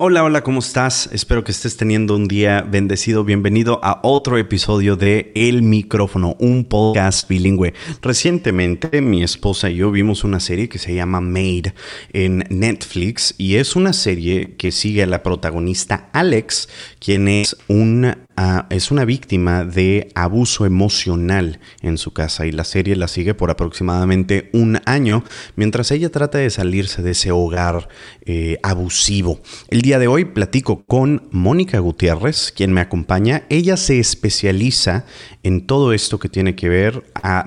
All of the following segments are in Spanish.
Hola, hola, ¿cómo estás? Espero que estés teniendo un día bendecido. Bienvenido a otro episodio de El Micrófono, un podcast bilingüe. Recientemente mi esposa y yo vimos una serie que se llama Made en Netflix y es una serie que sigue a la protagonista Alex, quien es un es una víctima de abuso emocional en su casa y la serie la sigue por aproximadamente un año mientras ella trata de salirse de ese hogar eh, abusivo. El día de hoy platico con Mónica Gutiérrez, quien me acompaña. Ella se especializa en todo esto que tiene que ver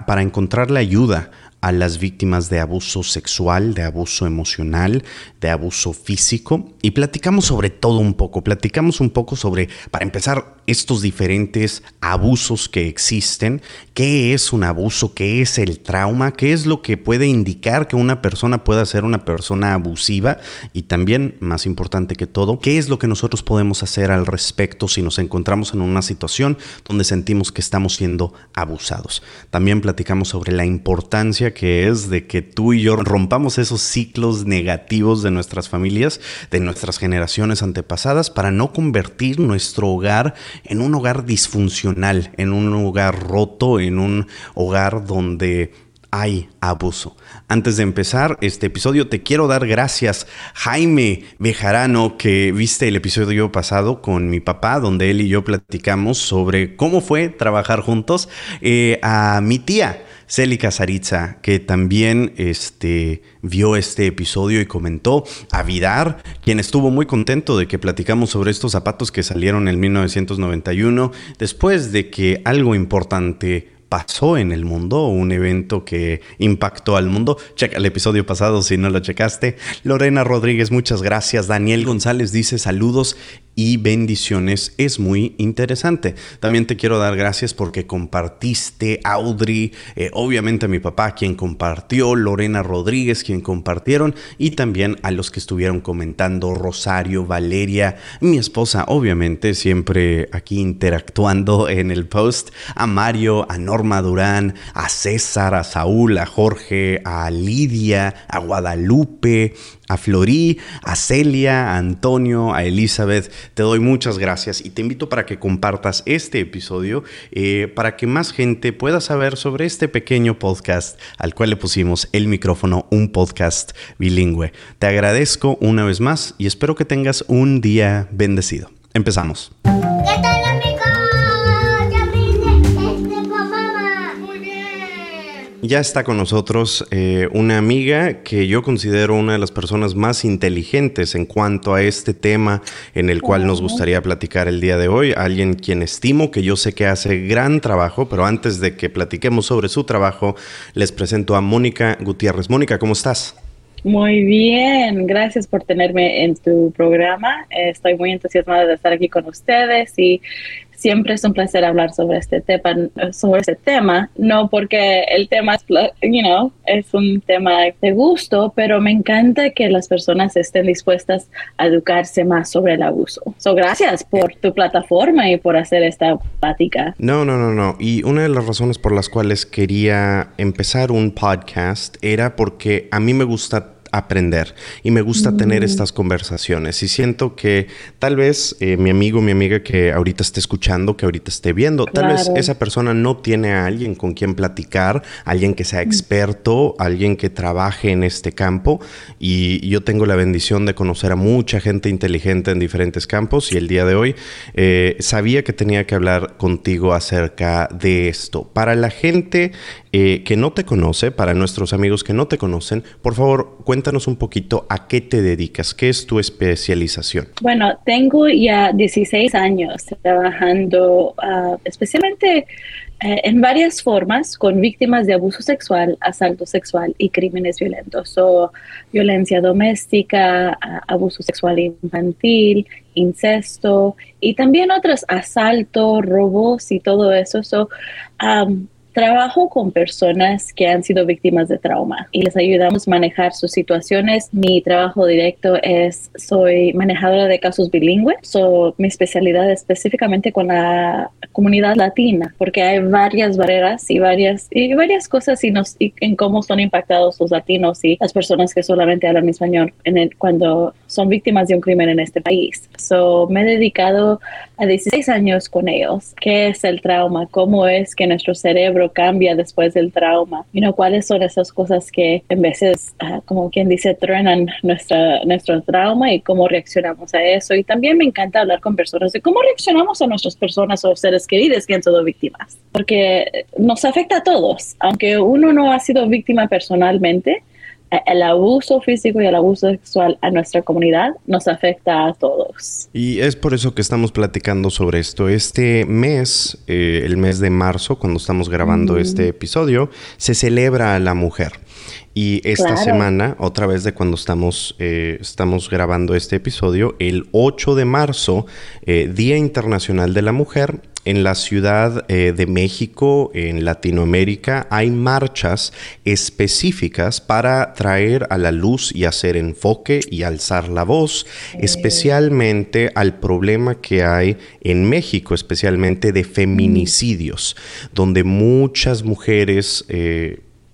para encontrar la ayuda a las víctimas de abuso sexual, de abuso emocional, de abuso físico y platicamos sobre todo un poco, platicamos un poco sobre, para empezar, estos diferentes abusos que existen, qué es un abuso, qué es el trauma, qué es lo que puede indicar que una persona pueda ser una persona abusiva y también, más importante que todo, qué es lo que nosotros podemos hacer al respecto si nos encontramos en una situación donde sentimos que estamos siendo abusados. También platicamos sobre la importancia que es de que tú y yo rompamos esos ciclos negativos de nuestras familias, de nuestras generaciones antepasadas, para no convertir nuestro hogar en un hogar disfuncional, en un hogar roto, en un hogar donde hay abuso. Antes de empezar este episodio, te quiero dar gracias, Jaime Bejarano, que viste el episodio pasado con mi papá, donde él y yo platicamos sobre cómo fue trabajar juntos, eh, a mi tía. Célica Saritza, que también este, vio este episodio y comentó, a Vidar, quien estuvo muy contento de que platicamos sobre estos zapatos que salieron en 1991, después de que algo importante pasó en el mundo, un evento que impactó al mundo. Checa el episodio pasado si no lo checaste. Lorena Rodríguez, muchas gracias. Daniel González dice saludos y bendiciones es muy interesante. También te quiero dar gracias porque compartiste, Audrey, eh, obviamente a mi papá quien compartió, Lorena Rodríguez quien compartieron y también a los que estuvieron comentando, Rosario, Valeria, mi esposa, obviamente siempre aquí interactuando en el post, a Mario, a Norma Durán, a César, a Saúl, a Jorge, a Lidia, a Guadalupe, a Florí, a Celia, a Antonio, a Elizabeth. Te doy muchas gracias y te invito para que compartas este episodio eh, para que más gente pueda saber sobre este pequeño podcast al cual le pusimos el micrófono, un podcast bilingüe. Te agradezco una vez más y espero que tengas un día bendecido. Empezamos. Ya está con nosotros eh, una amiga que yo considero una de las personas más inteligentes en cuanto a este tema en el cual nos gustaría platicar el día de hoy. Alguien quien estimo que yo sé que hace gran trabajo, pero antes de que platiquemos sobre su trabajo, les presento a Mónica Gutiérrez. Mónica, ¿cómo estás? Muy bien, gracias por tenerme en tu programa. Estoy muy entusiasmada de estar aquí con ustedes y siempre es un placer hablar sobre este tema, sobre este tema, no porque el tema es, you know, es un tema de gusto, pero me encanta que las personas estén dispuestas a educarse más sobre el abuso. So, gracias por tu plataforma y por hacer esta plática. No, no, no, no. Y una de las razones por las cuales quería empezar un podcast era porque a mí me gusta aprender y me gusta tener mm. estas conversaciones y siento que tal vez eh, mi amigo, mi amiga que ahorita esté escuchando, que ahorita esté viendo, tal vez esa persona no tiene a alguien con quien platicar, alguien que sea mm. experto, alguien que trabaje en este campo y yo tengo la bendición de conocer a mucha gente inteligente en diferentes campos y el día de hoy eh, sabía que tenía que hablar contigo acerca de esto. Para la gente eh, que no te conoce, para nuestros amigos que no te conocen, por favor, cuéntanos un poquito a qué te dedicas, qué es tu especialización. Bueno, tengo ya 16 años trabajando uh, especialmente eh, en varias formas con víctimas de abuso sexual, asalto sexual y crímenes violentos, o violencia doméstica, abuso sexual infantil, incesto y también otros asaltos, robos y todo eso. So, Trabajo con personas que han sido víctimas de trauma y les ayudamos a manejar sus situaciones. Mi trabajo directo es, soy manejadora de casos bilingües. So, mi especialidad es específicamente con la comunidad latina, porque hay varias barreras y varias, y varias cosas y, nos, en cómo son impactados los latinos y las personas que solamente hablan español en el, cuando son víctimas de un crimen en este país. So, me he dedicado a 16 años con ellos. ¿Qué es el trauma? ¿Cómo es que nuestro cerebro cambia después del trauma? You know, ¿Cuáles son esas cosas que en veces, uh, como quien dice, truenan nuestra, nuestro trauma y cómo reaccionamos a eso? Y también me encanta hablar con personas de cómo reaccionamos a nuestras personas o seres queridos que han sido víctimas. Porque nos afecta a todos. Aunque uno no ha sido víctima personalmente, el abuso físico y el abuso sexual a nuestra comunidad nos afecta a todos. Y es por eso que estamos platicando sobre esto. Este mes, eh, el mes de marzo, cuando estamos grabando este episodio, se celebra a la mujer. Y esta semana, otra vez de cuando estamos, eh, estamos grabando este episodio, el 8 de marzo, eh, Día Internacional de la Mujer, en la Ciudad eh, de México, en Latinoamérica, hay marchas específicas para traer a la luz y hacer enfoque y alzar la voz, especialmente al problema que hay en México, especialmente de feminicidios, donde muchas mujeres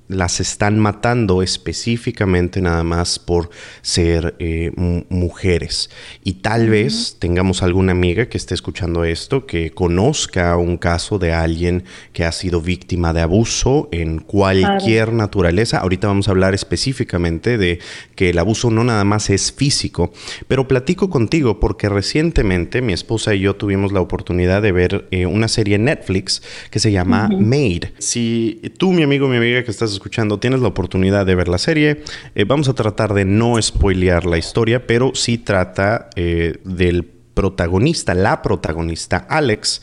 las están matando específicamente nada más por ser eh, mujeres. Y tal vez tengamos alguna amiga que esté escuchando esto, que conozca un caso de alguien que ha sido víctima de abuso en cualquier naturaleza. Ahorita vamos a hablar específicamente de que el abuso no nada más es físico, pero platico contigo porque recientemente mi esposa y yo tuvimos la oportunidad de ver eh, una serie en Netflix que se llama Made. Si tú, mi amigo, mi amiga que estás escuchando tienes la oportunidad de ver la serie, eh, vamos a tratar de no spoilear la historia, pero sí trata eh, del protagonista, la protagonista, Alex,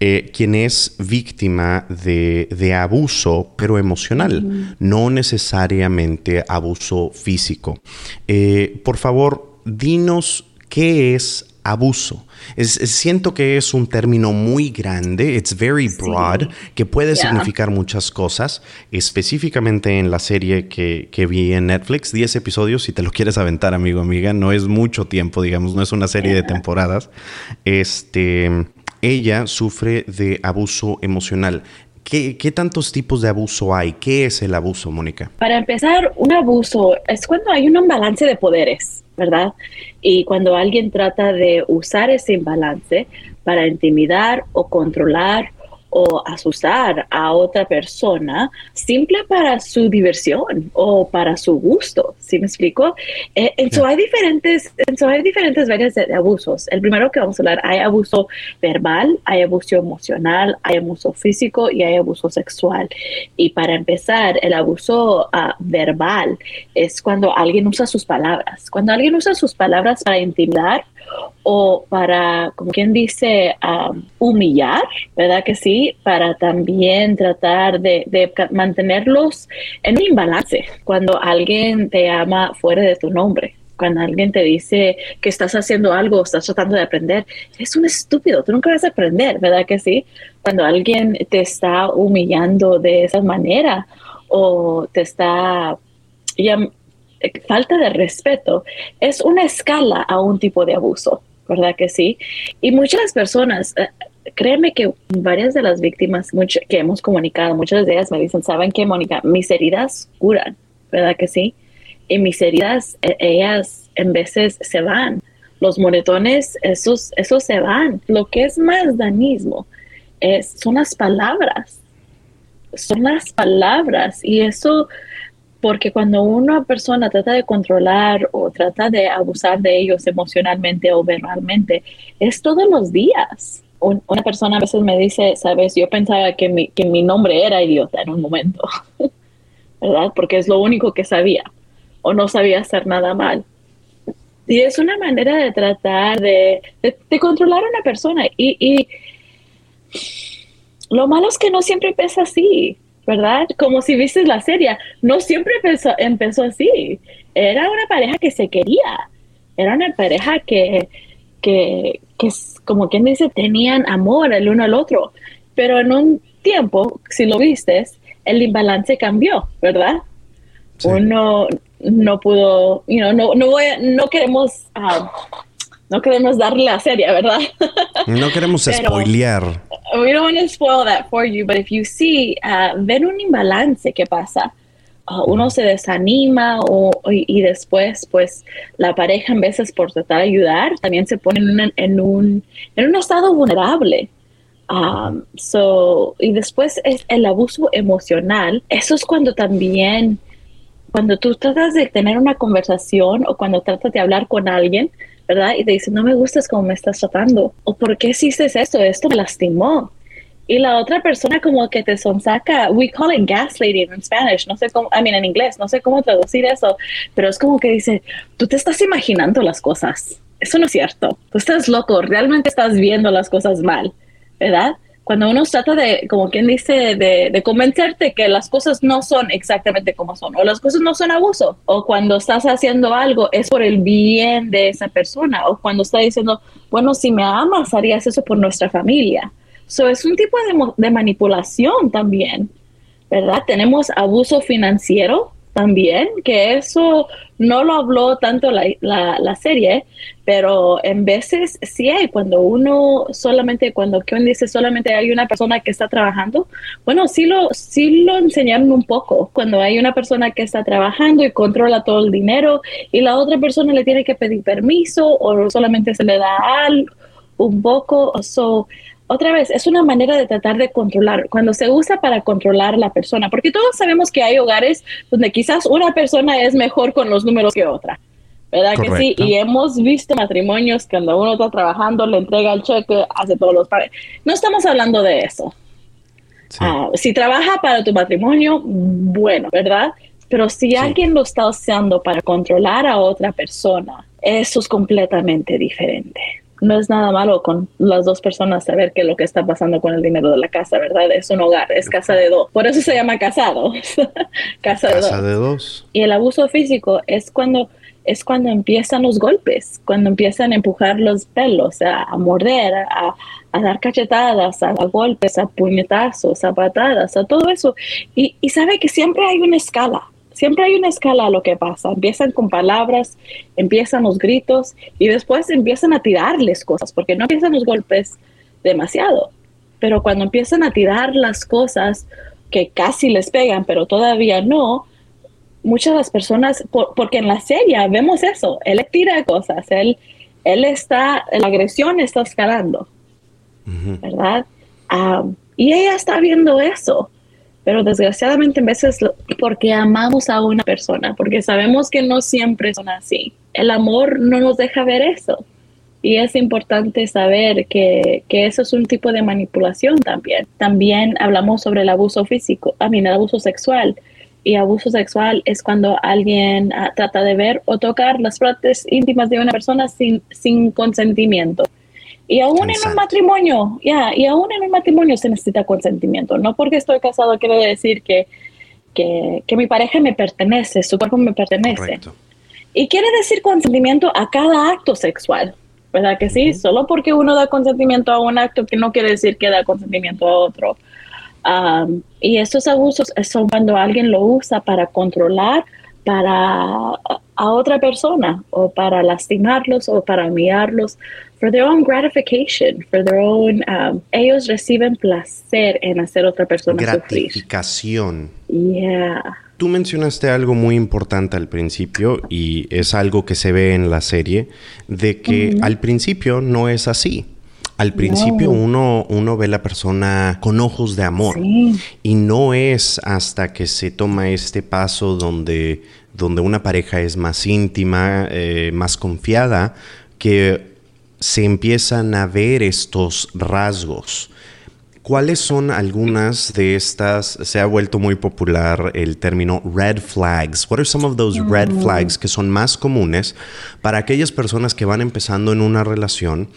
eh, quien es víctima de, abuso, pero emocional, no necesariamente abuso físico. por favor, dinos qué es abuso. Siento que es un término muy grande, it's very broad, que puede significar muchas cosas. Específicamente en la serie que, vi en Netflix, 10 episodios, si te lo quieres aventar, amigo, amiga, no es mucho tiempo, digamos, no es una serie de temporadas. Este, ella sufre de abuso emocional. ¿Qué, ¿Qué, tantos tipos de abuso hay? ¿Qué es el abuso, Mónica? Para empezar, un abuso es cuando hay un imbalance de poderes. ¿Verdad? Y cuando alguien trata de usar ese imbalance para intimidar o controlar o asustar a otra persona simple para su diversión o para su gusto, ¿sí me explico? Eh, eso hay diferentes, eso hay diferentes varias de, abusos. El primero que vamos a hablar, hay abuso verbal, hay abuso emocional, hay abuso físico y hay abuso sexual. Y para empezar, el abuso ah, verbal es cuando alguien usa sus palabras. Cuando alguien usa sus palabras para intimidar o para, como quien dice, humillar, ¿verdad que sí? Para también tratar de, mantenerlos en un imbalance cuando alguien te ama fuera de tu nombre. Cuando alguien te dice que estás haciendo algo, estás tratando de aprender, eres un estúpido, tú nunca vas a aprender, ¿verdad que sí? Cuando alguien te está humillando de esa manera o te está falta de respeto es una escala a un tipo de abuso, ¿verdad que sí? Y muchas personas, eh, créeme que varias de las víctimas que hemos comunicado, muchas de ellas me dicen, ¿saben qué, Mónica? Mis heridas curan, ¿verdad que sí? Y mis heridas, e, ellas en veces se van. Los moretones, esos, esos se van. Lo que es más danismo es, son las palabras. Son las palabras. Y eso porque cuando una persona trata de controlar o trata de abusar de ellos emocionalmente o verbalmente, es todos los días. una persona a veces me dice, sabes, yo pensaba que mi, que mi nombre era idiota en un momento, ¿verdad? Porque es lo único que sabía o no sabía hacer nada mal. Y es una manera de tratar de, de, controlar a una persona. Y, lo malo es que no siempre pesa así. ¿Verdad? Como si viste la serie, no siempre empezó, empezó así. Era una pareja que se quería, era una pareja que, que, que como quien dice, tenían amor el uno al otro, pero en un tiempo, si lo vistes, el imbalance cambió, ¿verdad? Uno no pudo, you know, no, no, voy, no queremos, um, no queremos darle la serie, ¿verdad? No queremos spoilear. We don't want to spoil that for you, but if you see, uh, ven un imbalance que pasa. Uh, uno se desanima o, y, después pues la pareja en veces por tratar de ayudar también se pone en, en, un, en un estado vulnerable. Um, so, y después es el abuso emocional. Eso es cuando también cuando tú tratas de tener una conversación o cuando tratas de hablar con alguien, ¿verdad? Y te dicen, no me gustas como me estás tratando. O ¿por qué hiciste esto? Esto me lastimó. Y la otra persona como que te sonsaca, we call it gaslighting en Spanish, no sé cómo, I mean en inglés, no sé cómo traducir eso, pero es como que dice, tú te estás imaginando las cosas. Eso no es cierto. Tú estás loco, realmente estás viendo las cosas mal, ¿verdad? Cuando uno trata de, como quien dice, de, convencerte que las cosas no son exactamente como son, o las cosas no son abuso, o cuando estás haciendo algo es por el bien de esa persona, o cuando está diciendo, bueno, si me amas, harías eso por nuestra familia. Eso es un tipo de, de manipulación también, ¿verdad? Tenemos abuso financiero, también, que eso no lo habló tanto la, la, serie, pero en veces sí hay, cuando uno solamente, cuando quien dice solamente hay una persona que está trabajando, bueno, sí lo, sí lo enseñaron un poco, cuando hay una persona que está trabajando y controla todo el dinero y la otra persona le tiene que pedir permiso o solamente se le da algo, un poco, so, otra vez, es una manera de tratar de controlar, cuando se usa para controlar a la persona, porque todos sabemos que hay hogares donde quizás una persona es mejor con los números que otra. ¿Verdad que sí? Y hemos visto matrimonios que cuando uno está trabajando, le entrega el cheque, hace todos los pagos. No estamos hablando de eso. Ah, si trabaja para tu matrimonio, bueno, ¿verdad? Pero si alguien lo está usando para controlar a otra persona, eso es completamente diferente no es nada malo con las dos personas saber qué es lo que está pasando con el dinero de la casa, ¿verdad? Es un hogar, es casa de dos. Por eso se llama casado. casa, de, dos. Y el abuso físico es cuando es cuando empiezan los golpes, cuando empiezan a empujar los pelos, a, morder, a, dar cachetadas, a, golpes, a puñetazos, a patadas, a todo eso. Y, y sabe que siempre hay una escala siempre hay una escala a lo que pasa. Empiezan con palabras, empiezan los gritos y después empiezan a tirarles cosas, porque no empiezan los golpes demasiado, pero cuando empiezan a tirar las cosas que casi les pegan, pero todavía no, muchas de las personas, porque en la serie vemos eso, él tira cosas, él, él está, la agresión está escalando, ¿verdad? Ah, y ella está viendo eso pero desgraciadamente en veces porque amamos a una persona, porque sabemos que no siempre son así. El amor no nos deja ver eso. Y es importante saber que, que eso es un tipo de manipulación también. También hablamos sobre el abuso físico, a mí el abuso sexual. Y abuso sexual es cuando alguien ah, trata de ver o tocar las partes íntimas de una persona sin, sin consentimiento. Y aún en un matrimonio, ya, y aún en un matrimonio se necesita consentimiento. No porque estoy casado quiere decir que, que, que mi pareja me pertenece, su cuerpo me pertenece. Y quiere decir consentimiento a cada acto sexual, ¿verdad que sí? Solo porque uno da consentimiento a un acto que no quiere decir que da consentimiento a otro. y estos abusos son cuando alguien lo usa para controlar para a otra persona o para lastimarlos o para humillarlos for their own gratification, for their own, um, ellos reciben placer en hacer otra persona Gratificación. Yeah. Tú mencionaste algo muy importante al principio y es algo que se ve en la serie, de que al principio no es así. Al principio uno, uno ve la persona con ojos de amor y no es hasta que se toma este paso donde, donde una pareja es más íntima, eh, más confiada, que se empiezan a ver estos rasgos. ¿Cuáles son algunas de estas? Se ha vuelto muy popular el término red flags. What are some of those red mm. flags que son más comunes para aquellas personas que van empezando en una relación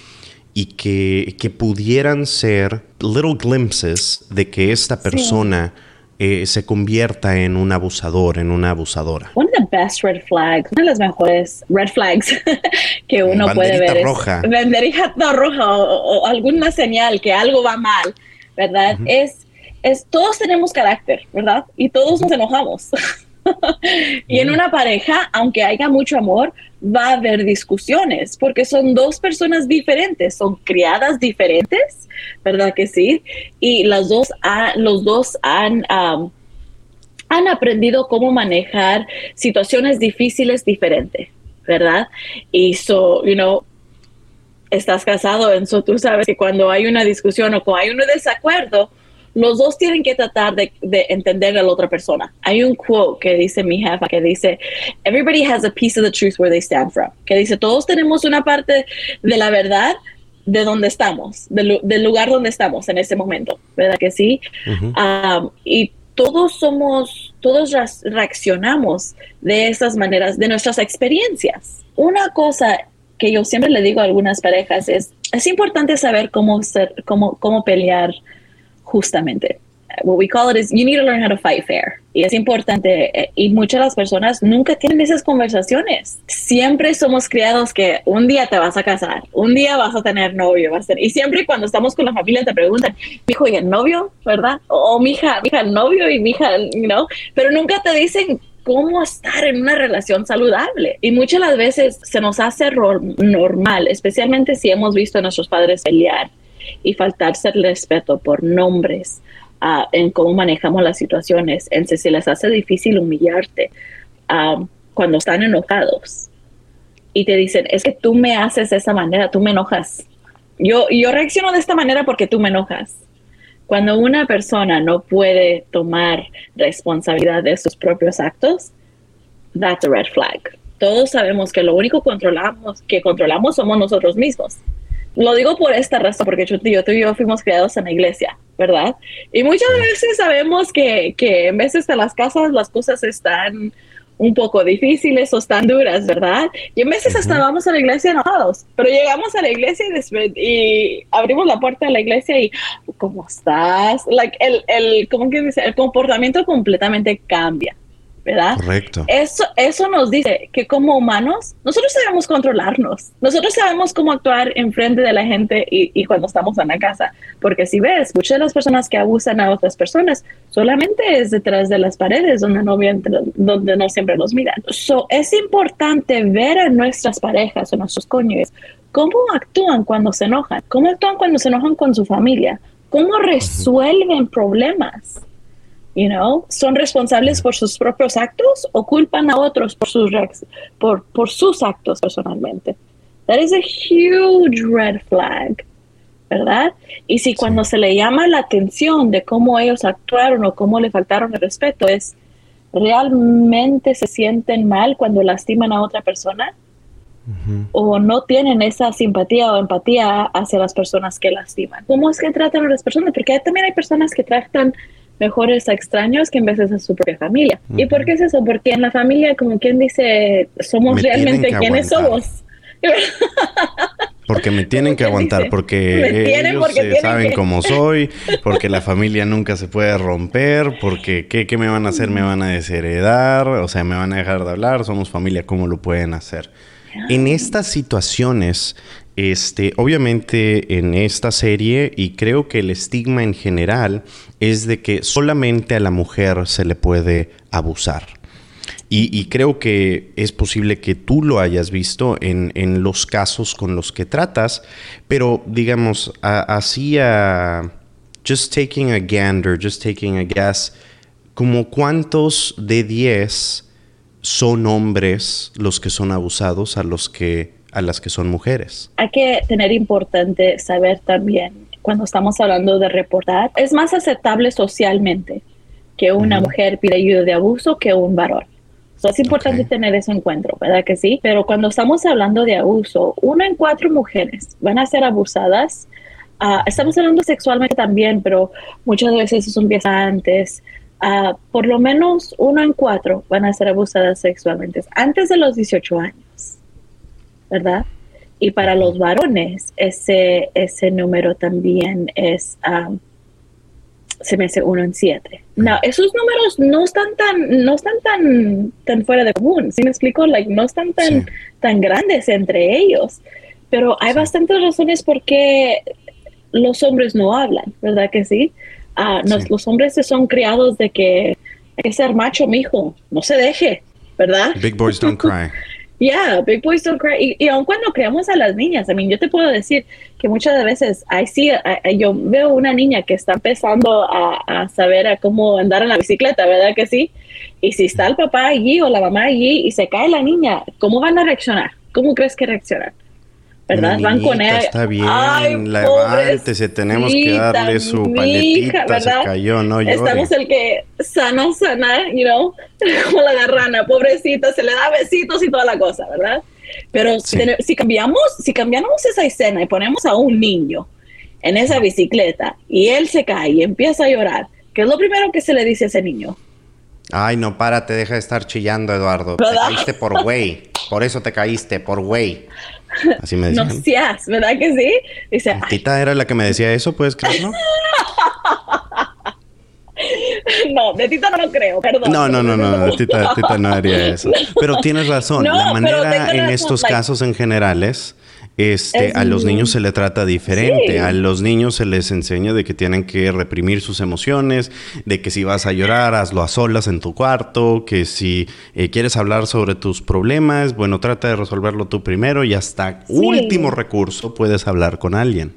y que, que pudieran ser little glimpses de que esta persona eh, se convierta en un abusador, en una abusadora. One of the best red flags, una de las mejores red flags que uno puede ver roja. es roja o, o, alguna señal que algo va mal, ¿verdad? Es es, todos tenemos carácter, ¿verdad? Y todos nos enojamos. y en una pareja, aunque haya mucho amor, va a haber discusiones porque son dos personas diferentes, son criadas diferentes, ¿verdad que sí? Y las dos los dos han, han aprendido cómo manejar situaciones difíciles diferentes, ¿verdad? Y so, you know, estás casado, en eso tú sabes que cuando hay una discusión o cuando hay un desacuerdo, los dos tienen que tratar de, entender a la otra persona. Hay un quote que dice mi jefa, que dice, everybody has a piece of the truth where they stand from. Que dice, todos tenemos una parte de la verdad de donde estamos, del, lugar donde estamos en ese momento, ¿verdad que sí? Um, y todos somos, todos reaccionamos de esas maneras, de nuestras experiencias. Una cosa que yo siempre le digo a algunas parejas es, es importante saber cómo, ser, cómo, cómo pelear justamente. What we call it is you need to learn how to fight fair. Y es importante. Eh, y muchas de las personas nunca tienen esas conversaciones. Siempre somos criados que un día te vas a casar, un día vas a tener novio, va a ser. Y siempre cuando estamos con la familia te preguntan, hijo y el novio, ¿verdad? O mi hija, mi hija el novio y mi hija, you know? Pero nunca te dicen cómo estar en una relación saludable. Y muchas las veces se nos hace normal, especialmente si hemos visto a nuestros padres pelear y faltarse el respeto por nombres, uh, en cómo manejamos las situaciones, en si se les hace difícil humillarte uh, cuando están enojados y te dicen, es que tú me haces de esa manera, tú me enojas. Yo, yo reacciono de esta manera porque tú me enojas. Cuando una persona no puede tomar responsabilidad de sus propios actos, that's a red flag. Todos sabemos que lo único controlamos, que controlamos somos nosotros mismos. Lo digo por esta razón, porque yo, tú y yo fuimos criados en la iglesia, ¿verdad? Y muchas veces sabemos que, que en veces en las casas las cosas están un poco difíciles o están duras, ¿verdad? Y en veces hasta vamos a la iglesia enojados, pero llegamos a la iglesia y, y, abrimos la puerta de la iglesia y, ¿cómo estás? Like, el, el, ¿cómo que dice? El comportamiento completamente cambia. ¿Verdad? Correcto. Eso, eso nos dice que como humanos, nosotros sabemos controlarnos, nosotros sabemos cómo actuar en frente de la gente y, y, cuando estamos en la casa, porque si ves, muchas de las personas que abusan a otras personas solamente es detrás de las paredes donde no, donde no siempre los miran. So, es importante ver a nuestras parejas o nuestros cónyuges cómo actúan cuando se enojan, cómo actúan cuando se enojan con su familia, cómo resuelven problemas you know, son responsables por sus propios actos o culpan a otros por sus, por, por sus actos personalmente. That is a huge red flag, ¿verdad? Y si cuando se le llama la atención de cómo ellos actuaron o cómo le faltaron el respeto es realmente se sienten mal cuando lastiman a otra persona o no tienen esa simpatía o empatía hacia las personas que lastiman. ¿Cómo es que tratan a las personas? Porque también hay personas que tratan mejores a extraños que en veces a su propia familia. ¿Y por qué es eso? Porque en la familia, como quien dice, somos realmente quienes somos. Porque me tienen que aguantar, porque ellos saben cómo soy, porque la familia nunca se puede romper, porque ¿qué, ¿qué, me van a hacer? Me van a desheredar, o sea, me van a dejar de hablar, somos familia, ¿cómo lo pueden hacer? En estas situaciones, este, obviamente en esta serie, y creo que el estigma en general es de que solamente a la mujer se le puede abusar. Y, creo que es posible que tú lo hayas visto en, los casos con los que tratas, pero digamos, así a... Just taking a gander, just taking a guess, como cuántos de 10 son hombres los que son abusados a los que a las que son mujeres. Hay que tener importante saber también cuando estamos hablando de reportar, es más aceptable socialmente que una mujer pida ayuda de abuso que un varón. es importante tener eso en cuenta, ¿verdad que sí? Pero cuando estamos hablando de abuso, una en cuatro mujeres van a ser abusadas. Ah, estamos hablando sexualmente también, pero muchas veces eso empieza antes. Uh, por lo menos uno en cuatro van a ser abusadas sexualmente antes de los 18 años. ¿verdad? Y para los varones, ese, ese número también es, um, se me hace uno en siete. No, esos números no están tan, no están tan, tan fuera de común. ¿Sí me explico? Like, no están tan, tan grandes entre ellos. Pero hay bastantes razones por qué los hombres no hablan, ¿verdad que sí? Ah, los hombres se son criados de que hay que ser macho, mijo, no se deje, ¿verdad? Big boys don't cry. Yeah, big boys don't cry. Y, aun cuando creamos a las niñas, I mean, yo te puedo decir que muchas veces, I see, yo veo una niña que está empezando a, a, saber a cómo andar en la bicicleta, ¿verdad que sí? Y si está el papá allí o la mamá allí y se cae la niña, ¿cómo van a reaccionar? ¿Cómo crees que reaccionan? ¿Verdad? Van con ella. Está bien, levántese, tenemos que darle su paletita, se cayó, no llore. Estamos el que sana, sana, you know, como la garrana, pobrecita, se le da besitos y toda la cosa, ¿verdad? Pero si cambiamos, si cambiamos esa escena y ponemos a un niño en esa bicicleta y él se cae y empieza a llorar, ¿qué es lo primero que se le dice a ese niño? Ay, no, párate, deja de estar chillando, Eduardo. Te caíste por güey. Por eso te caíste, por güey. Así me decían. No seas, ¿verdad que sí? Dice, Tita era la que me decía eso, ¿puedes creerlo? no, de Tita no lo creo, perdón. No, no, no, no, Tita, tita no haría eso. Pero tienes razón, la manera en estos casos en generales este, a los niños se le trata diferente. A los niños se les enseña de que tienen que reprimir sus emociones, de que si vas a llorar, hazlo a solas en tu cuarto, que si eh, quieres hablar sobre tus problemas, bueno, trata de resolverlo tú primero y hasta último recurso puedes hablar con alguien.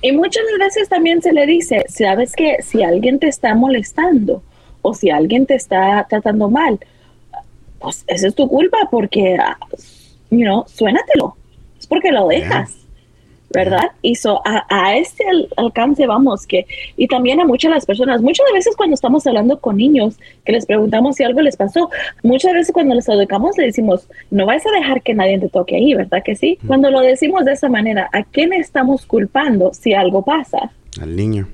Y muchas veces también se le dice, sabes que si alguien te está molestando o si alguien te está tratando mal, pues esa es tu culpa porque, ah, you know, suénatelo porque lo dejas. ¿verdad? Y so, a, este alcance vamos, que, y también a muchas de las personas, muchas veces cuando estamos hablando con niños, que les preguntamos si algo les pasó, muchas veces cuando les educamos le decimos, no vas a dejar que nadie te toque ahí, ¿verdad que sí? Cuando lo decimos de esa manera, ¿a quién estamos culpando si algo pasa? Al niño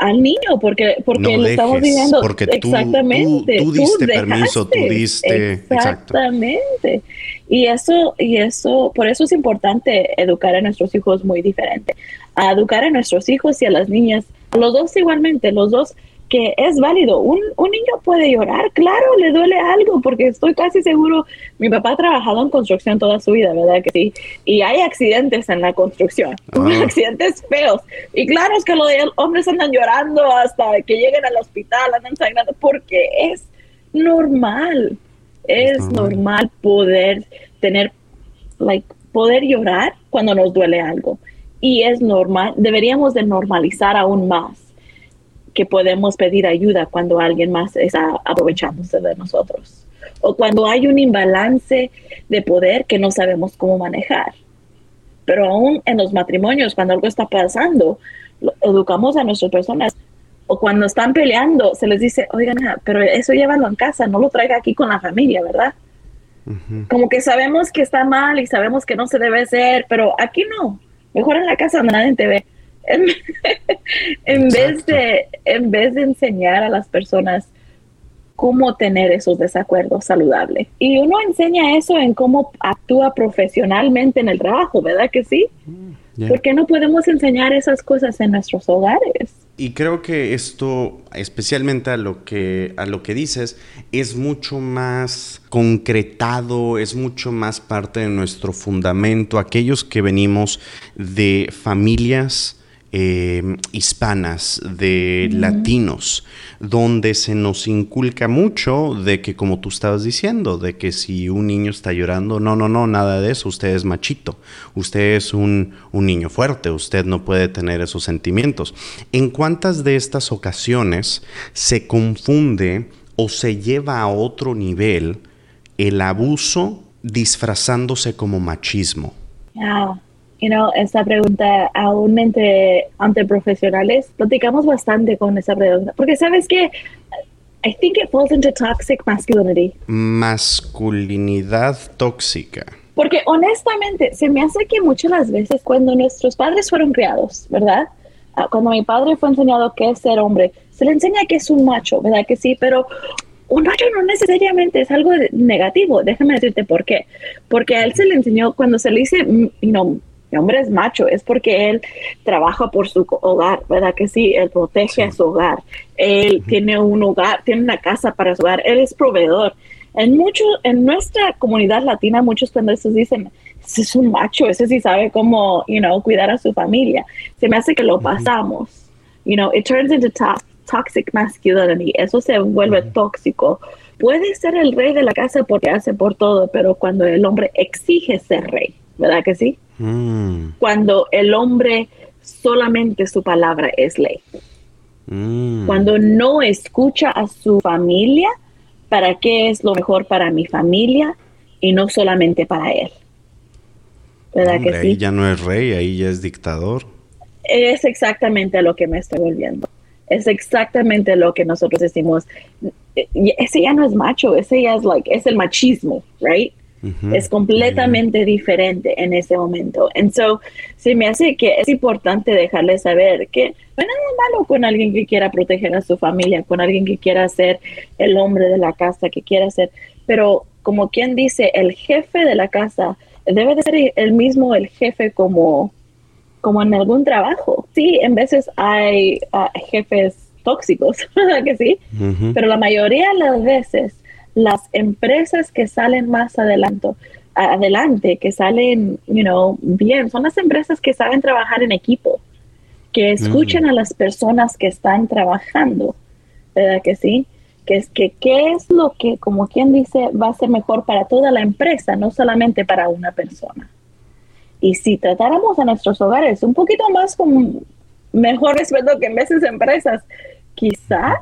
al niño porque porque lo estamos viviendo porque exactamente tú, diste permiso tú diste exactamente. Y eso y eso por eso es importante educar a nuestros hijos muy diferente a educar a nuestros hijos y a las niñas los dos igualmente los dos que es válido. Un, un, niño puede llorar, claro, le duele algo, porque estoy casi seguro, mi papá ha trabajado en construcción toda su vida, ¿verdad que sí? Y hay accidentes en la construcción, ah. accidentes feos. Y claro es que los hombres andan llorando hasta que lleguen al hospital, andan sangrando, porque es normal, es normal poder tener, like, poder llorar cuando nos duele algo. Y es normal, deberíamos de normalizar aún más que podemos pedir ayuda cuando alguien más está aprovechándose de nosotros o cuando hay un imbalance de poder que no sabemos cómo manejar. Pero aún en los matrimonios, cuando algo está pasando, educamos a nuestras personas o cuando están peleando, se les dice, oigan, pero eso llévalo en casa, no lo traiga aquí con la familia, ¿verdad? Como que sabemos que está mal y sabemos que no se debe hacer, pero aquí no. Mejor en la casa donde nadie te ve. en, vez de, en vez de enseñar a las personas cómo tener esos desacuerdos saludables. Y uno enseña eso en cómo actúa profesionalmente en el trabajo, ¿verdad que sí? Mm, ¿Por qué no podemos enseñar esas cosas en nuestros hogares? Y creo que esto, especialmente a lo que, a lo que dices, es mucho más concretado, es mucho más parte de nuestro fundamento. Aquellos que venimos de familias eh, hispanas, de latinos, donde se nos inculca mucho de que, como tú estabas diciendo, de que si un niño está llorando, no, no, no, nada de eso, usted es machito, usted es un, un niño fuerte, usted no puede tener esos sentimientos. ¿En cuántas de estas ocasiones se confunde o se lleva a otro nivel el abuso disfrazándose como machismo? You know, esta pregunta aún entre, ante profesionales, platicamos bastante con esa pregunta, porque sabes que I think it falls into toxic masculinity. Masculinidad tóxica. Porque honestamente, se me hace que muchas las veces cuando nuestros padres fueron criados, ¿verdad? Ah, cuando mi padre fue enseñado qué es ser hombre, se le enseña que es un macho, ¿verdad que sí? Pero un macho no necesariamente es algo negativo. Déjame decirte por qué. Porque a él se le enseñó, cuando se le dice, mm, you know, mi hombre es macho, es porque él trabaja por su hogar, ¿verdad que sí? Él protege a su hogar, él tiene un hogar, tiene una casa para su hogar, él es proveedor. En mucho, en nuestra comunidad latina, muchos cuando dicen, ese es un macho, ese sí sabe cómo, you know, cuidar a su familia. Se me hace que lo pasamos. You know, it turns into toxic masculinity, eso se vuelve tóxico. Puede ser el rey de la casa porque hace por todo, pero cuando el hombre exige ser rey, ¿verdad que sí? Mm. Cuando el hombre solamente su palabra es ley. Mm. Cuando no escucha a su familia para qué es lo mejor para mi familia y no solamente para él. ¿Verdad que ahí ya no es rey, ahí ya es dictador. Es exactamente a lo que me estoy volviendo. Es exactamente lo que nosotros decimos. Ese ya no es macho, ese ya es like, es el machismo, right? Es completamente diferente en ese momento. And so, se me hace que es importante dejarle saber que no hay nada malo con alguien que quiera proteger a su familia, con alguien que quiera ser el hombre de la casa, que quiera ser, pero como quien dice, el jefe de la casa debe de ser el mismo el jefe como, como en algún trabajo. Sí, en veces hay ah, jefes tóxicos, ¿verdad que sí? Pero la mayoría de las veces las empresas que salen más adelante, adelante, que salen, you know, bien, son las empresas que saben trabajar en equipo, que escuchan a las personas que están trabajando, ¿verdad que sí? Que es que qué es lo que, como quien dice, va a ser mejor para toda la empresa, no solamente para una persona. Y si tratáramos a nuestros hogares un poquito más con mejor respeto que en veces empresas, quizás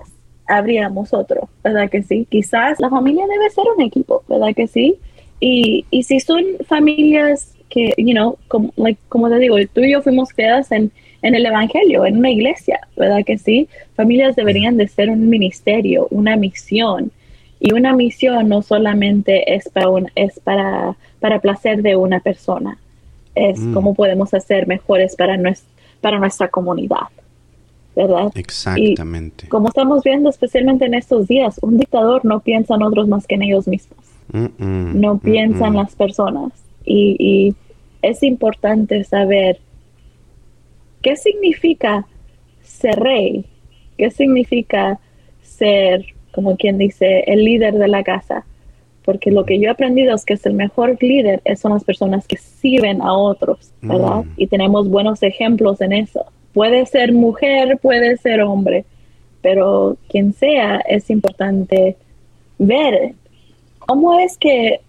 habríamos otro, ¿verdad que sí? Quizás la familia debe ser un equipo, ¿verdad que sí? Y, y si son familias que, you know, como, like, como te digo, tú y yo fuimos creadas en, en el Evangelio, en una iglesia, ¿verdad que sí? Familias deberían de ser un ministerio, una misión. Y una misión no solamente es para, un, es para, para placer de una persona, es mm. cómo podemos hacer mejores para, para nuestra comunidad. ¿Verdad? Exactamente. como estamos viendo especialmente en estos días, un dictador no piensa en otros más que en ellos mismos. no piensa en las personas. Y, es importante saber qué significa ser rey, qué significa ser, como quien dice, el líder de la casa. Porque lo que yo he aprendido es que es el mejor líder son las personas que sirven a otros, ¿verdad? Mm. Y tenemos buenos ejemplos en eso puede ser mujer, puede ser hombre, pero quien sea, es importante ver cómo es que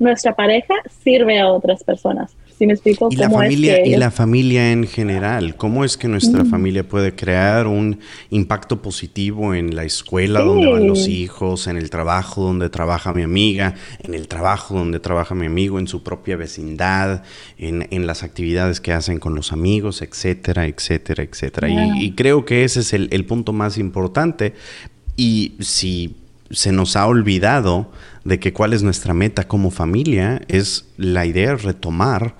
nuestra pareja sirve a otras personas me explico? Y la familia, y la familia en general, ¿cómo es que nuestra familia puede crear un impacto positivo en la escuela donde van los hijos, en el trabajo donde trabaja mi amiga, en el trabajo donde trabaja mi amigo, en su propia vecindad, en, las actividades que hacen con los amigos, etcétera, etcétera, etcétera? Y, creo que ese es el, el punto más importante. Y si se nos ha olvidado de que cuál es nuestra meta como familia, es la idea de retomar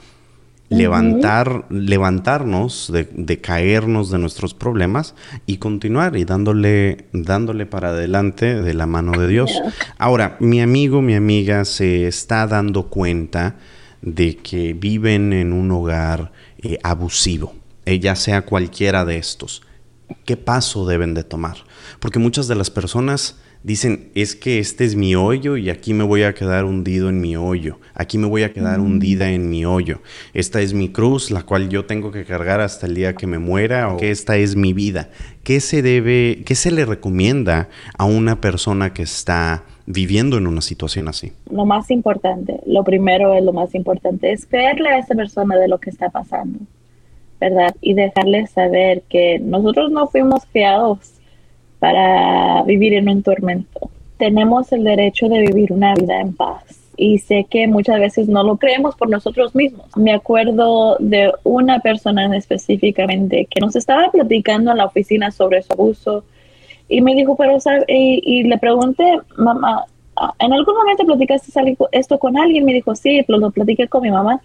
levantar, levantarnos, de, caernos de nuestros problemas y continuar y dándole, dándole para adelante de la mano de Dios. Ahora, mi amigo, mi amiga se está dando cuenta de que viven en un hogar eh, abusivo, eh, ya sea cualquiera de estos. ¿Qué paso deben de tomar? Porque muchas de las personas dicen, es que este es mi hoyo y aquí me voy a quedar hundido en mi hoyo, aquí me voy a quedar mm. hundida en mi hoyo, esta es mi cruz, la cual yo tengo que cargar hasta el día que me muera, o que esta es mi vida. ¿Qué se debe, qué se le recomienda a una persona que está viviendo en una situación así? Lo más importante, lo primero es lo más importante, es creerle a esa persona de lo que está pasando, ¿verdad? Y dejarle saber que nosotros no fuimos creados para vivir en un tormento. Tenemos el derecho de vivir una vida en paz. Y sé que muchas veces no lo creemos por nosotros mismos. Me acuerdo de una persona específicamente que nos estaba platicando en la oficina sobre su abuso y me dijo, pero, ¿sabe? Y, le pregunté, mamá, ¿en algún momento platicaste esto con alguien? Me dijo, sí, lo, lo platiqué con mi mamá.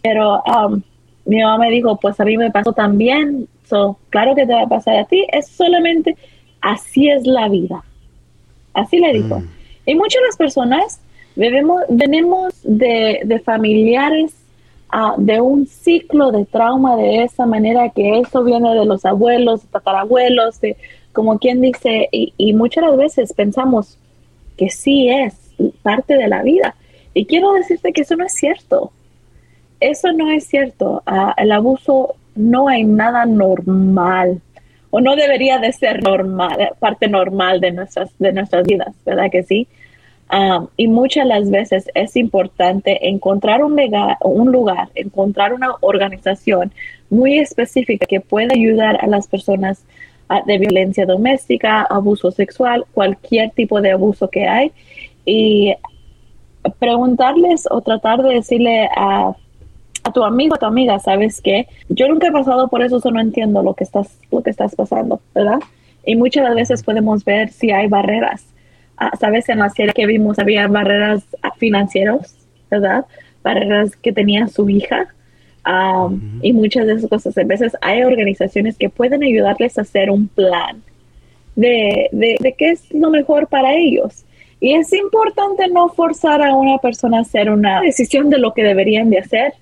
Pero um, mi mamá me dijo, pues a mí me pasó también. So, claro que te va a pasar a ti. Es solamente así es la vida. Así le dijo. Mm. Y muchas las personas venimos de, familiares ah, de un ciclo de trauma de esa manera que eso viene de los abuelos, tatarabuelos, de, como quien dice, y, muchas las veces pensamos que sí es parte de la vida. Y quiero decirte que eso no es cierto. Eso no es cierto. Ah, el abuso no hay nada normal o no debería de ser normal, parte normal de nuestras, de nuestras vidas, ¿verdad que sí? Um, y muchas las veces es importante encontrar un, un lugar, encontrar una organización muy específica que pueda ayudar a las personas de violencia doméstica, abuso sexual, cualquier tipo de abuso que hay. Y preguntarles o tratar de decirle a, a tu amigo, a tu amiga, ¿sabes qué? Yo nunca he pasado por eso, eso no entiendo lo que estás, lo que estás pasando, ¿verdad? Y muchas veces podemos ver si hay barreras. Ah, Sabes, en la serie que vimos había barreras financieras, ¿verdad? Barreras que tenía su hija. Y muchas de esas cosas. A veces hay organizaciones que pueden ayudarles a hacer un plan de, de, de qué es lo mejor para ellos. Y es importante no forzar a una persona a hacer una decisión de lo que deberían de hacer,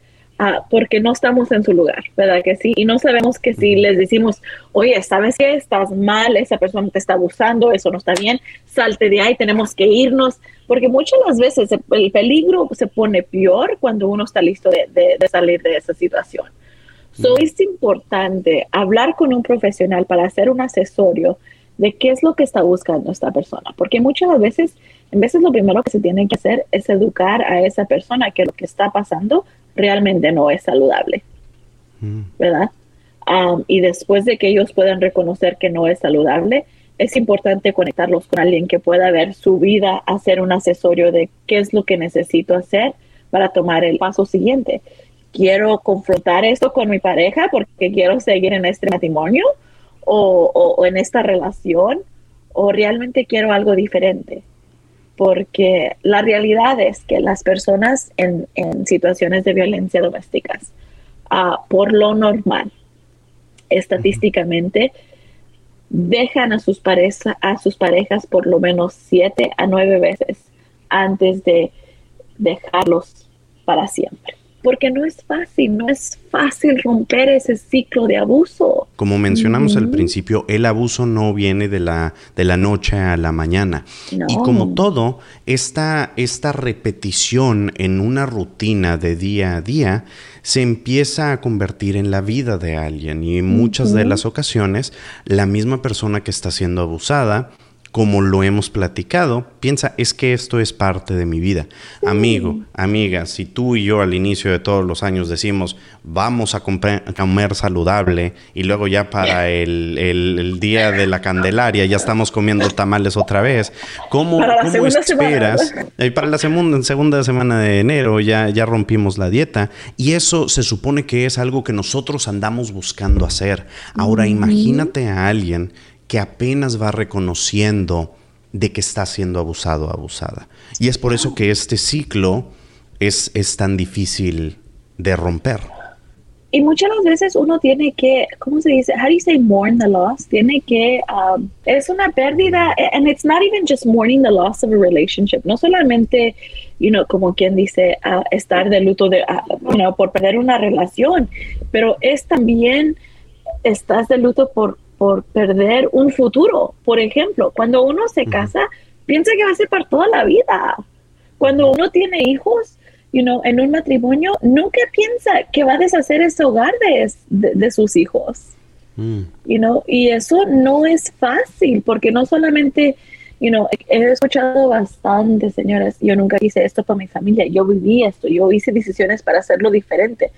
uh, porque no estamos en su lugar, ¿verdad que sí? Y no sabemos que si les decimos, oye, ¿sabes qué? Estás mal, esa persona te está abusando, eso no está bien, salte de ahí, tenemos que irnos, porque muchas las veces el peligro se pone peor cuando uno está listo de, de, de salir de esa situación. So, es importante hablar con un profesional para hacer un asesorio de qué es lo que está buscando esta persona, porque muchas veces, en veces lo primero que se tiene que hacer es educar a esa persona que lo que está pasando realmente no es saludable, mm. ¿verdad? Um, y después de que ellos puedan reconocer que no es saludable, es importante conectarlos con alguien que pueda ver su vida, hacer un asesorio de qué es lo que necesito hacer para tomar el paso siguiente. Quiero confrontar esto con mi pareja porque quiero seguir en este matrimonio o, en esta relación o realmente quiero algo diferente. Porque la realidad es que las personas en, situaciones de violencia domésticas, ah, por lo normal, estadísticamente, dejan a sus, a sus parejas por lo menos siete a nueve veces antes de dejarlos para siempre porque no es fácil, no es fácil romper ese ciclo de abuso. Como mencionamos al principio, el abuso no viene de la, de la noche a la mañana. Y como todo, esta, esta repetición en una rutina de día a día se empieza a convertir en la vida de alguien y en muchas de las ocasiones la misma persona que está siendo abusada como lo hemos platicado, piensa, es que esto es parte de mi vida. Amigo, amiga, si tú y yo al inicio de todos los años decimos, vamos a, comer saludable y luego ya para el, día de la Candelaria ya estamos comiendo tamales otra vez, ¿cómo, ¿cómo esperas? Y para la segunda, segunda semana de enero ya, ya rompimos la dieta y eso se supone que es algo que nosotros andamos buscando hacer. Ahora imagínate a alguien que apenas va reconociendo de que está siendo abusado o abusada. Y es por eso que este ciclo es, es tan difícil de romper. Y muchas veces uno tiene que, ¿cómo se dice? How do you say mourn the loss? Tiene que, um, es una pérdida, and it's not even just mourning the loss of a relationship. No solamente, you know, como quien dice, estar de luto de, you know, por perder una relación, pero es también, estás de luto por por perder un futuro. Por ejemplo, cuando uno se casa, piensa que va a ser para toda la vida. Cuando uno tiene hijos, you know, en un matrimonio, nunca piensa que va a deshacer ese hogar de, de, sus hijos. Mm. You know, y eso no es fácil, porque no solamente, you know, he escuchado bastante, señoras, yo nunca hice esto para mi familia, yo viví esto, yo hice decisiones para hacerlo diferente.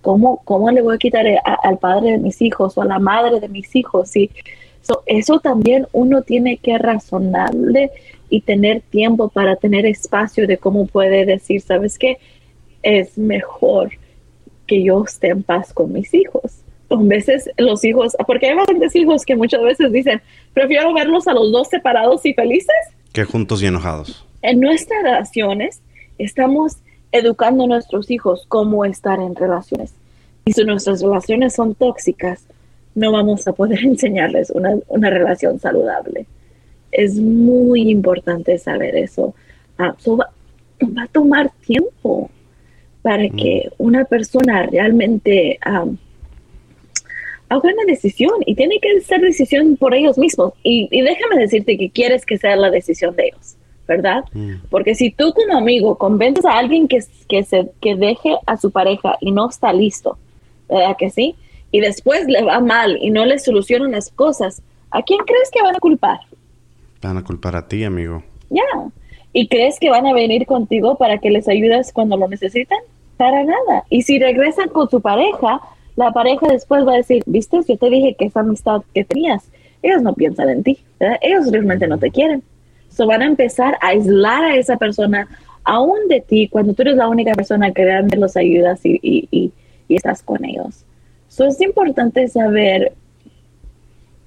¿Cómo, cómo le voy a quitar al padre de mis hijos o a la madre de mis hijos? Y eso también uno tiene que razonarle y tener tiempo para tener espacio de cómo puede decir, ¿sabes qué? Es mejor que yo esté en paz con mis hijos. A veces los hijos, porque hay bastantes hijos que muchas veces dicen, prefiero verlos a los dos separados y felices. Que juntos y enojados. En nuestras relaciones estamos educando a nuestros hijos cómo estar en relaciones. Y si nuestras relaciones son tóxicas, no vamos a poder enseñarles una, una relación saludable. Es muy importante saber eso. Ah, va, va, a tomar tiempo para mm. que una persona realmente um, haga una decisión y tiene que ser decisión por ellos mismos. Y, y déjame decirte que quieres que sea la decisión de ellos ¿verdad? Mm. Porque si tú como amigo convences a alguien que, que, se, que deje a su pareja y no está listo, ¿verdad que sí? y después le va mal y no le solucionan las cosas, ¿a quién crees que van a culpar? Van a culpar a ti, amigo. Ya. ¿Y crees que van a venir contigo para que les ayudes cuando lo necesitan? Para nada. Y si regresan con su pareja, la pareja después va a decir, viste, yo te dije que esa amistad que tenías, ellos no piensan en ti, ellos realmente no te quieren. So van a empezar a aislar a esa persona aún de ti cuando tú eres la única persona que realmente los ayudas y, y, y, y estás con ellos. So es importante saber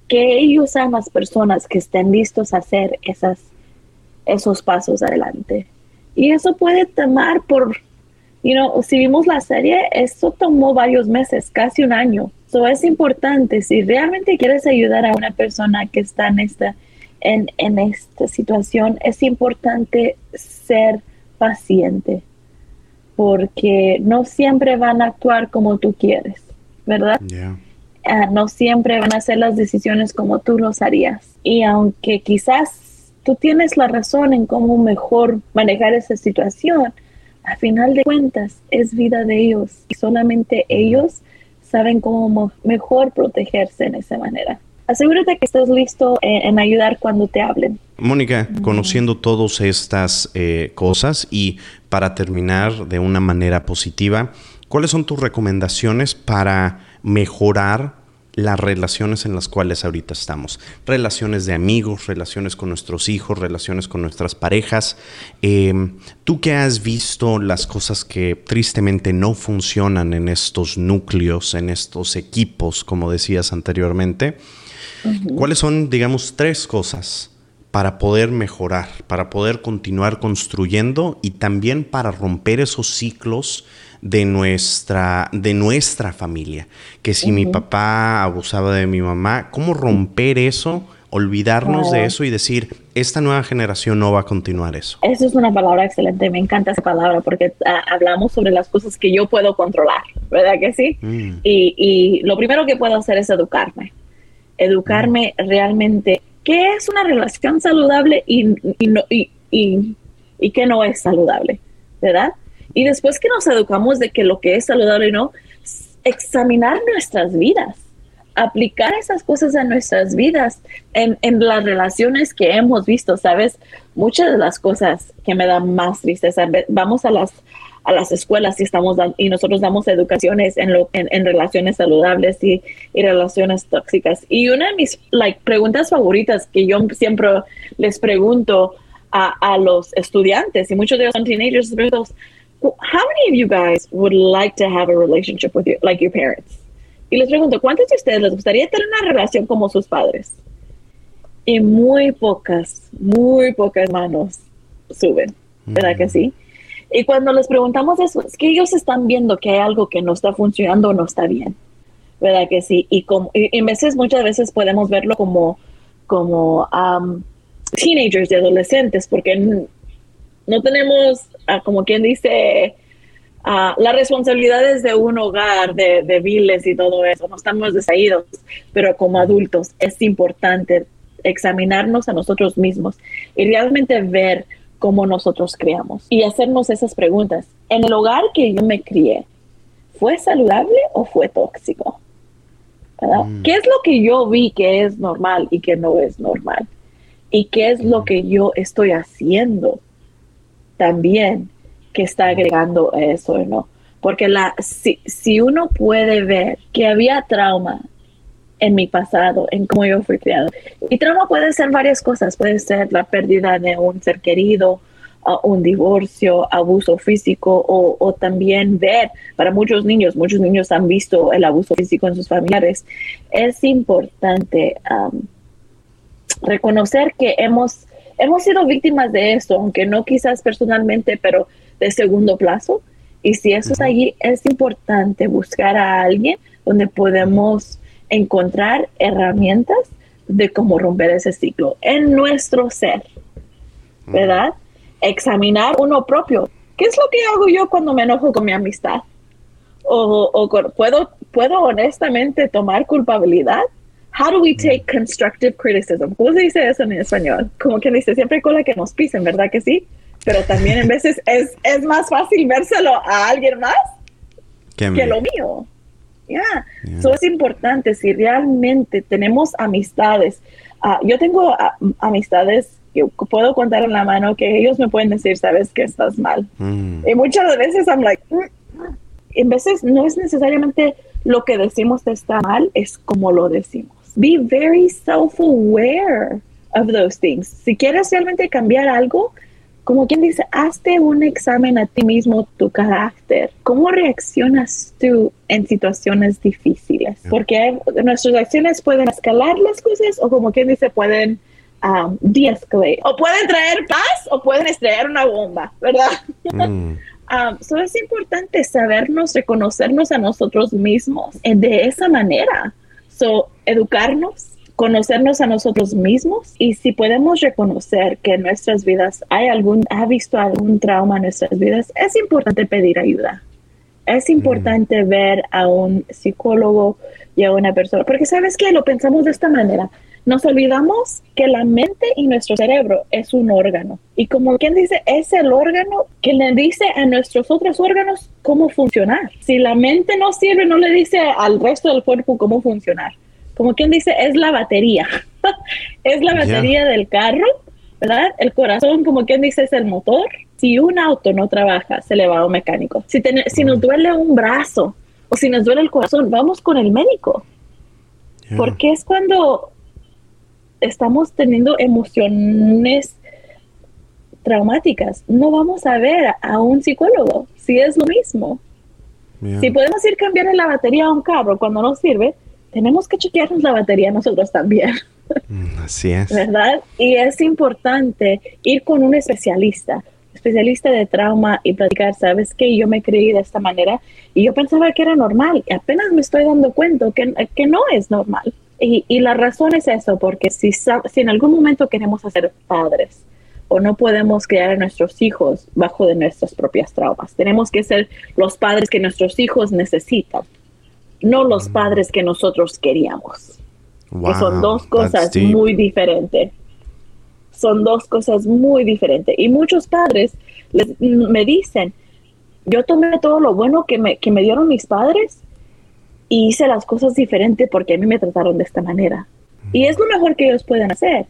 que ellos sean las personas que estén listos a hacer esas, esos pasos adelante. Y eso puede tomar por, you know, si vimos la serie, eso tomó varios meses, casi un año. So es importante, si realmente quieres ayudar a una persona que está en esta, en, en esta situación, es importante ser paciente, porque no siempre van a actuar como tú quieres, ¿verdad? Ah, no siempre van a hacer las decisiones como tú los harías. Y aunque quizás tú tienes la razón en cómo mejor manejar esa situación, a final de cuentas es vida de ellos y solamente ellos saben cómo mejor protegerse en esa manera. Asegúrate que estés listo en, ayudar cuando te hablen. Mónica, conociendo todas estas eh, cosas y para terminar de una manera positiva, ¿cuáles son tus recomendaciones para mejorar las relaciones en las cuales ahorita estamos. Relaciones de amigos, relaciones con nuestros hijos, relaciones con nuestras parejas. Em, Tú que has visto las cosas que tristemente no funcionan en estos núcleos, en estos equipos, como decías anteriormente, ¿cuáles son, digamos, tres cosas para poder mejorar, para poder continuar construyendo y también para romper esos ciclos? de nuestra, de nuestra familia. Que si mi papá abusaba de mi mamá, ¿cómo romper eso? Olvidarnos de eso y decir, esta nueva generación no va a continuar eso. Eso es una palabra excelente, me encanta esa palabra porque ah, hablamos sobre las cosas que yo puedo controlar, ¿verdad que sí? Mm. Y, y, lo primero que puedo hacer es educarme, educarme realmente qué es una relación saludable y, y, no, y, y, y qué no es saludable, ¿verdad? Y después que nos educamos de que lo que es saludable y no, examinar nuestras vidas, aplicar esas cosas a nuestras vidas, en, en, las relaciones que hemos visto, ¿sabes? Muchas de las cosas que me dan más tristeza, vamos a las, a las escuelas y, estamos y nosotros damos educaciones en, lo, en, relaciones saludables y, y, relaciones tóxicas. Y una de mis like, preguntas favoritas que yo siempre les pregunto a, a los estudiantes, y muchos de ellos son teenagers, how many of you guys would like to have a relationship with you, like your parents? Y les pregunto, ¿cuántos de ustedes les gustaría tener una relación como sus padres? Y muy pocas, muy pocas manos suben, ¿verdad que sí? Y cuando les preguntamos eso, es que ellos están viendo que hay algo que no está funcionando o no está bien, ¿verdad que sí? Y, como, y, veces, muchas veces podemos verlo como, como um, teenagers y adolescentes, porque no tenemos, ah, como quien dice, uh, las responsabilidades de un hogar, de, de viles y todo eso, no estamos desaídos, pero como adultos es importante examinarnos a nosotros mismos y realmente ver cómo nosotros creamos y hacernos esas preguntas. En el hogar que yo me crié, ¿fue saludable o fue tóxico? Mm. ¿Qué es lo que yo vi que es normal y que no es normal? ¿Y qué es lo que yo estoy haciendo también que está agregando eso, ¿no? Porque la, si, si uno puede ver que había trauma en mi pasado, en cómo yo fui criado, y trauma puede ser varias cosas, puede ser la pérdida de un ser querido, un divorcio, abuso físico o, o, también ver, para muchos niños, muchos niños han visto el abuso físico en sus familiares, es importante um, reconocer que hemos hemos sido víctimas de esto, aunque no quizás personalmente, pero de segundo plazo. Y si eso es allí, es importante buscar a alguien donde podemos encontrar herramientas de cómo romper ese ciclo en nuestro ser, ¿verdad? Examinar uno propio. ¿Qué es lo que hago yo cuando me enojo con mi amistad? O, o puedo, puedo honestamente tomar culpabilidad How do we take constructive criticism? ¿Cómo se dice eso en español? Como que dice, siempre con la que nos pisen, ¿verdad que sí? Pero también en veces es, es más fácil vérselo a alguien más que, lo mío. Ya, eso es importante. Si realmente tenemos amistades, ah, yo tengo ah, amistades que puedo contar en la mano que ellos me pueden decir, sabes que estás mal. Mm. Y muchas veces I'm like, mm, mm". en veces no es necesariamente lo que decimos está mal, es como lo decimos. Be very self-aware of those things. Si quieres realmente cambiar algo, como quien dice, hazte un examen a ti mismo, tu carácter. ¿Cómo reaccionas tú en situaciones difíciles? Porque nuestras acciones pueden escalar las cosas o como quien dice, pueden um, de-escalate. O pueden traer paz o pueden estrellar una bomba, ¿verdad? Mm. Um, es importante sabernos, reconocernos a nosotros mismos de esa manera. So, educarnos, conocernos a nosotros mismos y si podemos reconocer que en nuestras vidas hay algún, ha visto algún trauma en nuestras vidas, es importante pedir ayuda. Es importante ver a un psicólogo y a una persona, porque sabes que lo pensamos de esta manera. Nos olvidamos que la mente y nuestro cerebro es un órgano. Y como quien dice, es el órgano que le dice a nuestros otros órganos cómo funcionar. Si la mente no sirve, no le dice al resto del cuerpo cómo funcionar. Como quien dice, es la batería. es la batería del carro, ¿verdad? El corazón, como quien dice, es el motor. Si un auto no trabaja, se le va a un mecánico. Si, si nos duele un brazo o si nos duele el corazón, vamos con el médico. Porque es cuando estamos teniendo emociones traumáticas, no vamos a ver a un psicólogo si es lo mismo. Si podemos ir cambiando la batería a un carro cuando no sirve, tenemos que chequearnos la batería nosotros también. Mm, así es. ¿Verdad? Y es importante ir con un especialista, especialista de trauma y platicar, sabes que yo me creí de esta manera y yo pensaba que era normal y apenas me estoy dando cuenta que, que no es normal. Y, la razón es eso, porque si, si en algún momento queremos ser padres o no podemos criar a nuestros hijos bajo de nuestras propias traumas, tenemos que ser los padres que nuestros hijos necesitan, no los padres que nosotros queríamos. que son dos cosas muy diferentes. Son dos cosas muy diferentes. Y muchos padres me dicen, yo tomé todo lo bueno que me, que me dieron mis padres y hice las cosas diferentes porque a mí me trataron de esta manera. Y es lo mejor que ellos pueden hacer.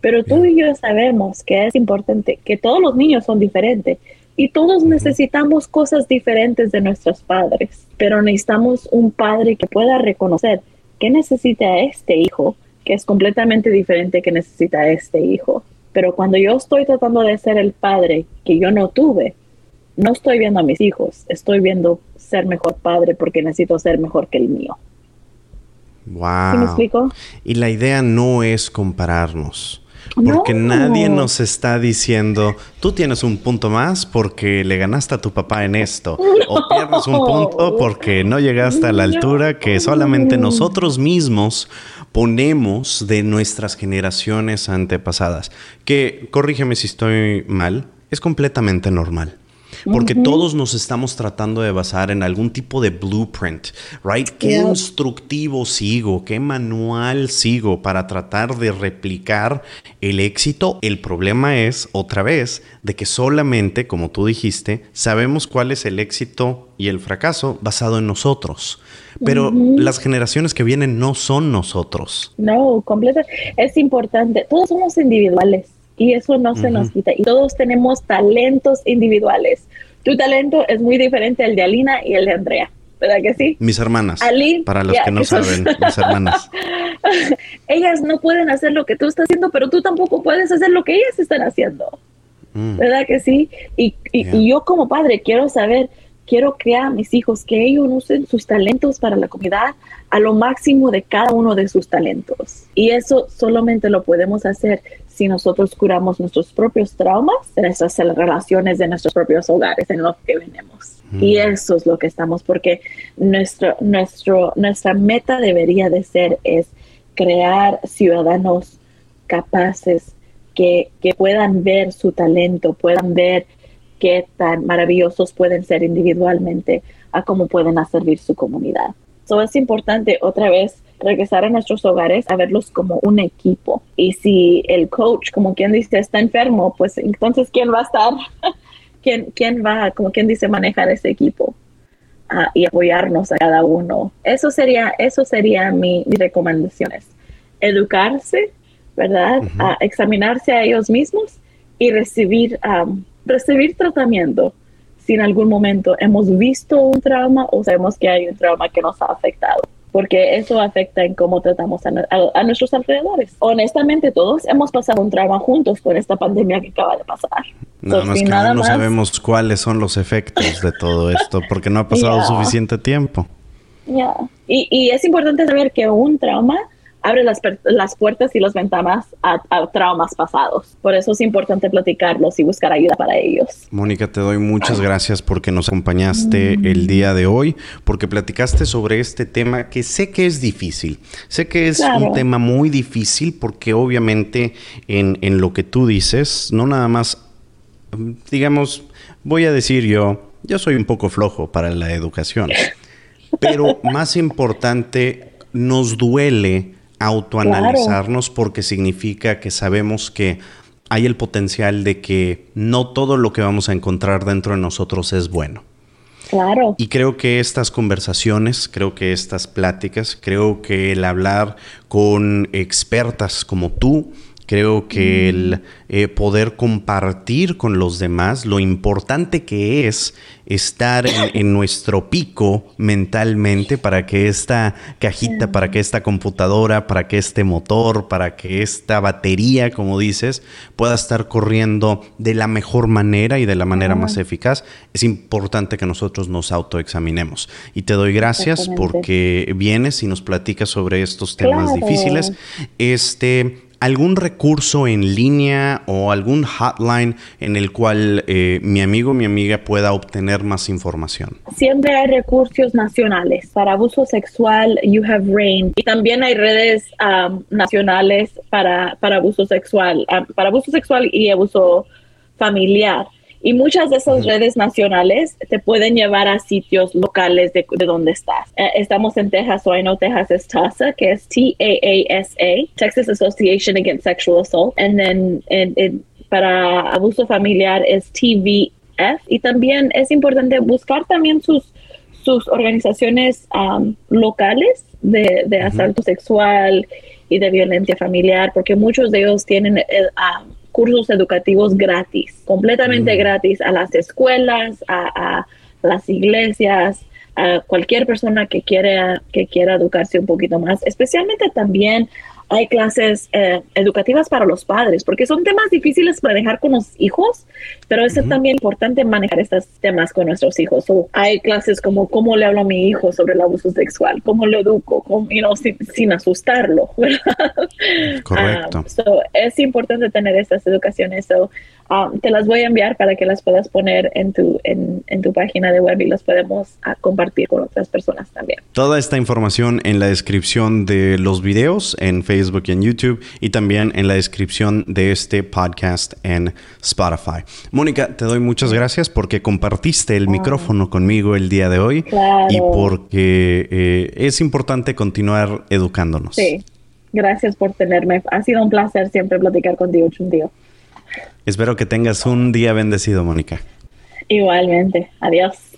Pero tú y yo sabemos que es importante, que todos los niños son diferentes y todos necesitamos cosas diferentes de nuestros padres, pero necesitamos un padre que pueda reconocer qué necesita este hijo, que es completamente diferente que necesita este hijo. Pero cuando yo estoy tratando de ser el padre que yo no tuve, no estoy viendo a mis hijos, estoy viendo ser mejor padre porque necesito ser mejor que el mío. Wow. me explico? Y la idea no es compararnos. Porque nadie nos está diciendo, tú tienes un punto más porque le ganaste a tu papá en esto. O pierdes un punto porque no llegaste a la altura que solamente nosotros mismos ponemos de nuestras generaciones antepasadas. Que, corrígeme si estoy mal, es completamente normal. Porque todos nos estamos tratando de basar en algún tipo de blueprint, right? ¿Qué instructivo sigo? ¿Qué manual sigo para tratar de replicar el éxito? El problema es, otra vez, de que solamente, como tú dijiste, sabemos cuál es el éxito y el fracaso basado en nosotros. Pero las generaciones que vienen no son nosotros. No, completa. Es importante. Todos somos individuales y eso no se nos quita. Y todos tenemos talentos individuales. Tu talento es muy diferente al de Alina y el de Andrea. ¿Verdad que sí? Mis hermanas. para los que no saben, mis hermanas. ellas no pueden hacer lo que tú estás haciendo, pero tú tampoco puedes hacer lo que ellas están haciendo. Mm. ¿Verdad que sí? Y, y, yo como padre quiero saber, quiero crear a mis hijos que ellos usen sus talentos para la comunidad a lo máximo de cada uno de sus talentos. Y eso solamente lo podemos hacer si nosotros curamos nuestros propios traumas, nuestras relaciones de nuestros propios hogares en los que venimos. Y mm. eso es lo que estamos, porque nuestro, nuestro, nuestra meta debería de ser es crear ciudadanos capaces que, que puedan ver su talento, puedan ver qué tan maravillosos pueden ser individualmente a cómo pueden servir su comunidad. Eso es importante otra vez regresar a nuestros hogares a verlos como un equipo. Y si el coach, como quien dice, está enfermo, pues entonces ¿quién va a estar? ¿Quién, quién va, como quien dice, manejar ese equipo? y apoyarnos a cada uno. Eso sería, eso sería mi, mis recomendaciones. Educarse, ¿verdad? a examinarse a ellos mismos y recibir, recibir tratamiento si en algún momento hemos visto un trauma o sabemos que hay un trauma que nos ha afectado porque eso afecta en cómo tratamos a, nuestros alrededores. Honestamente, todos hemos pasado un trauma juntos con esta pandemia que acaba de pasar. No, no, es que no sabemos cuáles son los efectos de todo esto, porque no ha pasado suficiente tiempo. Ya, y, y es importante saber que un trauma abre las, las puertas y las ventanas a, traumas pasados. Por eso es importante platicarlos y buscar ayuda para ellos. Mónica, te doy muchas gracias porque nos acompañaste mm. el día de hoy, porque platicaste sobre este tema que sé que es difícil. Sé que es un tema muy difícil porque obviamente en, en lo que tú dices, no nada más, digamos, voy a decir yo, yo soy un poco flojo para la educación. Pero más importante, nos duele autoanalizarnos porque significa que sabemos que hay el potencial de que no todo lo que vamos a encontrar dentro de nosotros es bueno. Claro. Y creo que estas conversaciones, creo que estas pláticas, creo que el hablar con expertas como tú, Creo que el eh, poder compartir con los demás lo importante que es estar en, nuestro pico mentalmente para que esta cajita, para que esta computadora, para que este motor, para que esta batería, como dices, pueda estar corriendo de la mejor manera y de la manera más eficaz. Es importante que nosotros nos autoexaminemos. Y te doy gracias porque vienes y nos platicas sobre estos temas difíciles. Este algún recurso en línea o algún hotline en el cual eh, mi amigo o mi amiga pueda obtener más información? Siempre hay recursos nacionales para abuso sexual, You Have Rain, y también hay redes nacionales para, para abuso sexual, um, para abuso sexual y abuso familiar. Y muchas de esas redes nacionales te pueden llevar a sitios locales de, de donde estás. Eh, estamos en Texas, o no Texas es TASA, que es T-A-A-S-A, Texas Association Against Sexual Assault. And then para abuso familiar es TVF. Y también es importante buscar también sus, sus organizaciones um, locales de, de asalto sexual y de violencia familiar, porque muchos de ellos tienen... Eh, um, cursos educativos gratis, completamente mm. gratis a las escuelas, a, las iglesias, a cualquier persona que quiera, que quiera educarse un poquito más, especialmente también hay clases eh, educativas para los padres, porque son temas difíciles para dejar con los hijos, pero es también importante manejar estos temas con nuestros hijos. hay clases como cómo le hablo a mi hijo sobre el abuso sexual, cómo lo educo, cómo, sin, asustarlo, Correcto. Ah, es importante tener estas educaciones. Um, te las voy a enviar para que las puedas poner en tu, en, en tu página de web y las podemos uh, compartir con otras personas también. Toda esta información en la descripción de los videos en Facebook y en YouTube y también en la descripción de este podcast en Spotify. Mónica, te doy muchas gracias porque compartiste el micrófono conmigo el día de hoy y porque eh, es importante continuar educándonos. Sí, gracias por tenerme. Ha sido un placer siempre platicar contigo, Chuntío. Espero que tengas un día bendecido, Mónica. Igualmente. Adiós.